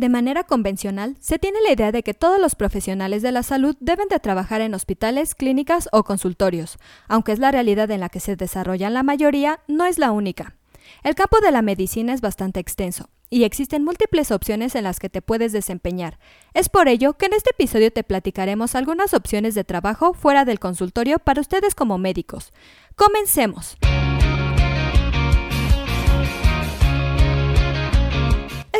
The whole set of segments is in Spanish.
De manera convencional, se tiene la idea de que todos los profesionales de la salud deben de trabajar en hospitales, clínicas o consultorios, aunque es la realidad en la que se desarrollan la mayoría, no es la única. El campo de la medicina es bastante extenso y existen múltiples opciones en las que te puedes desempeñar. Es por ello que en este episodio te platicaremos algunas opciones de trabajo fuera del consultorio para ustedes como médicos. Comencemos.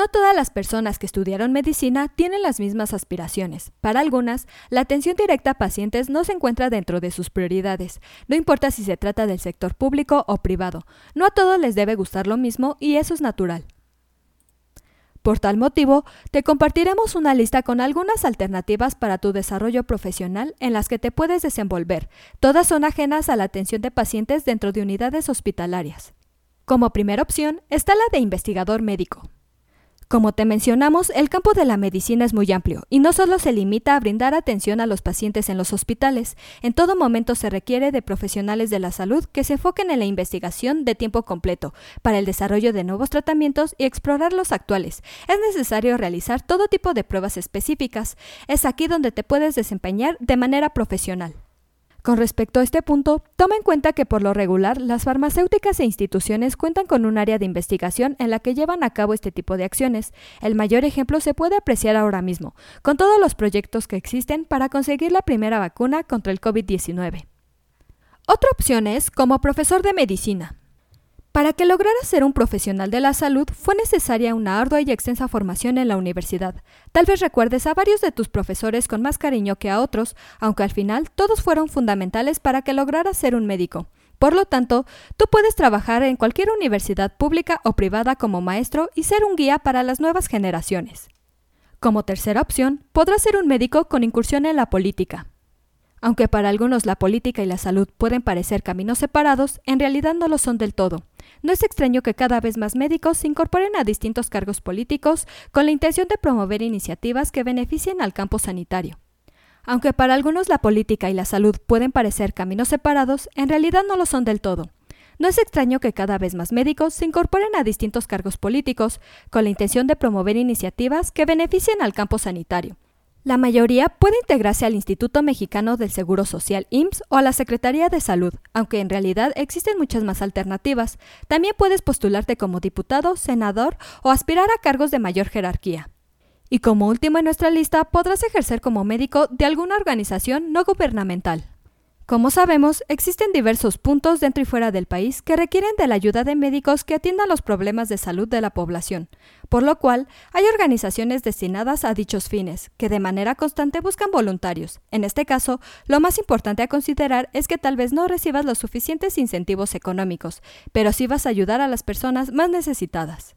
No todas las personas que estudiaron medicina tienen las mismas aspiraciones. Para algunas, la atención directa a pacientes no se encuentra dentro de sus prioridades, no importa si se trata del sector público o privado. No a todos les debe gustar lo mismo y eso es natural. Por tal motivo, te compartiremos una lista con algunas alternativas para tu desarrollo profesional en las que te puedes desenvolver. Todas son ajenas a la atención de pacientes dentro de unidades hospitalarias. Como primera opción está la de investigador médico. Como te mencionamos, el campo de la medicina es muy amplio y no solo se limita a brindar atención a los pacientes en los hospitales, en todo momento se requiere de profesionales de la salud que se enfoquen en la investigación de tiempo completo para el desarrollo de nuevos tratamientos y explorar los actuales. Es necesario realizar todo tipo de pruebas específicas. Es aquí donde te puedes desempeñar de manera profesional. Con respecto a este punto, toma en cuenta que por lo regular las farmacéuticas e instituciones cuentan con un área de investigación en la que llevan a cabo este tipo de acciones. El mayor ejemplo se puede apreciar ahora mismo, con todos los proyectos que existen para conseguir la primera vacuna contra el COVID-19. Otra opción es como profesor de medicina. Para que lograra ser un profesional de la salud fue necesaria una ardua y extensa formación en la universidad. Tal vez recuerdes a varios de tus profesores con más cariño que a otros, aunque al final todos fueron fundamentales para que lograras ser un médico. Por lo tanto, tú puedes trabajar en cualquier universidad pública o privada como maestro y ser un guía para las nuevas generaciones. Como tercera opción, podrás ser un médico con incursión en la política. Aunque para algunos la política y la salud pueden parecer caminos separados, en realidad no lo son del todo. No es extraño que cada vez más médicos se incorporen a distintos cargos políticos con la intención de promover iniciativas que beneficien al campo sanitario. Aunque para algunos la política y la salud pueden parecer caminos separados, en realidad no lo son del todo. No es extraño que cada vez más médicos se incorporen a distintos cargos políticos con la intención de promover iniciativas que beneficien al campo sanitario. La mayoría puede integrarse al Instituto Mexicano del Seguro Social IMSS o a la Secretaría de Salud, aunque en realidad existen muchas más alternativas. También puedes postularte como diputado, senador o aspirar a cargos de mayor jerarquía. Y como último en nuestra lista, podrás ejercer como médico de alguna organización no gubernamental. Como sabemos, existen diversos puntos dentro y fuera del país que requieren de la ayuda de médicos que atiendan los problemas de salud de la población, por lo cual hay organizaciones destinadas a dichos fines, que de manera constante buscan voluntarios. En este caso, lo más importante a considerar es que tal vez no recibas los suficientes incentivos económicos, pero sí vas a ayudar a las personas más necesitadas.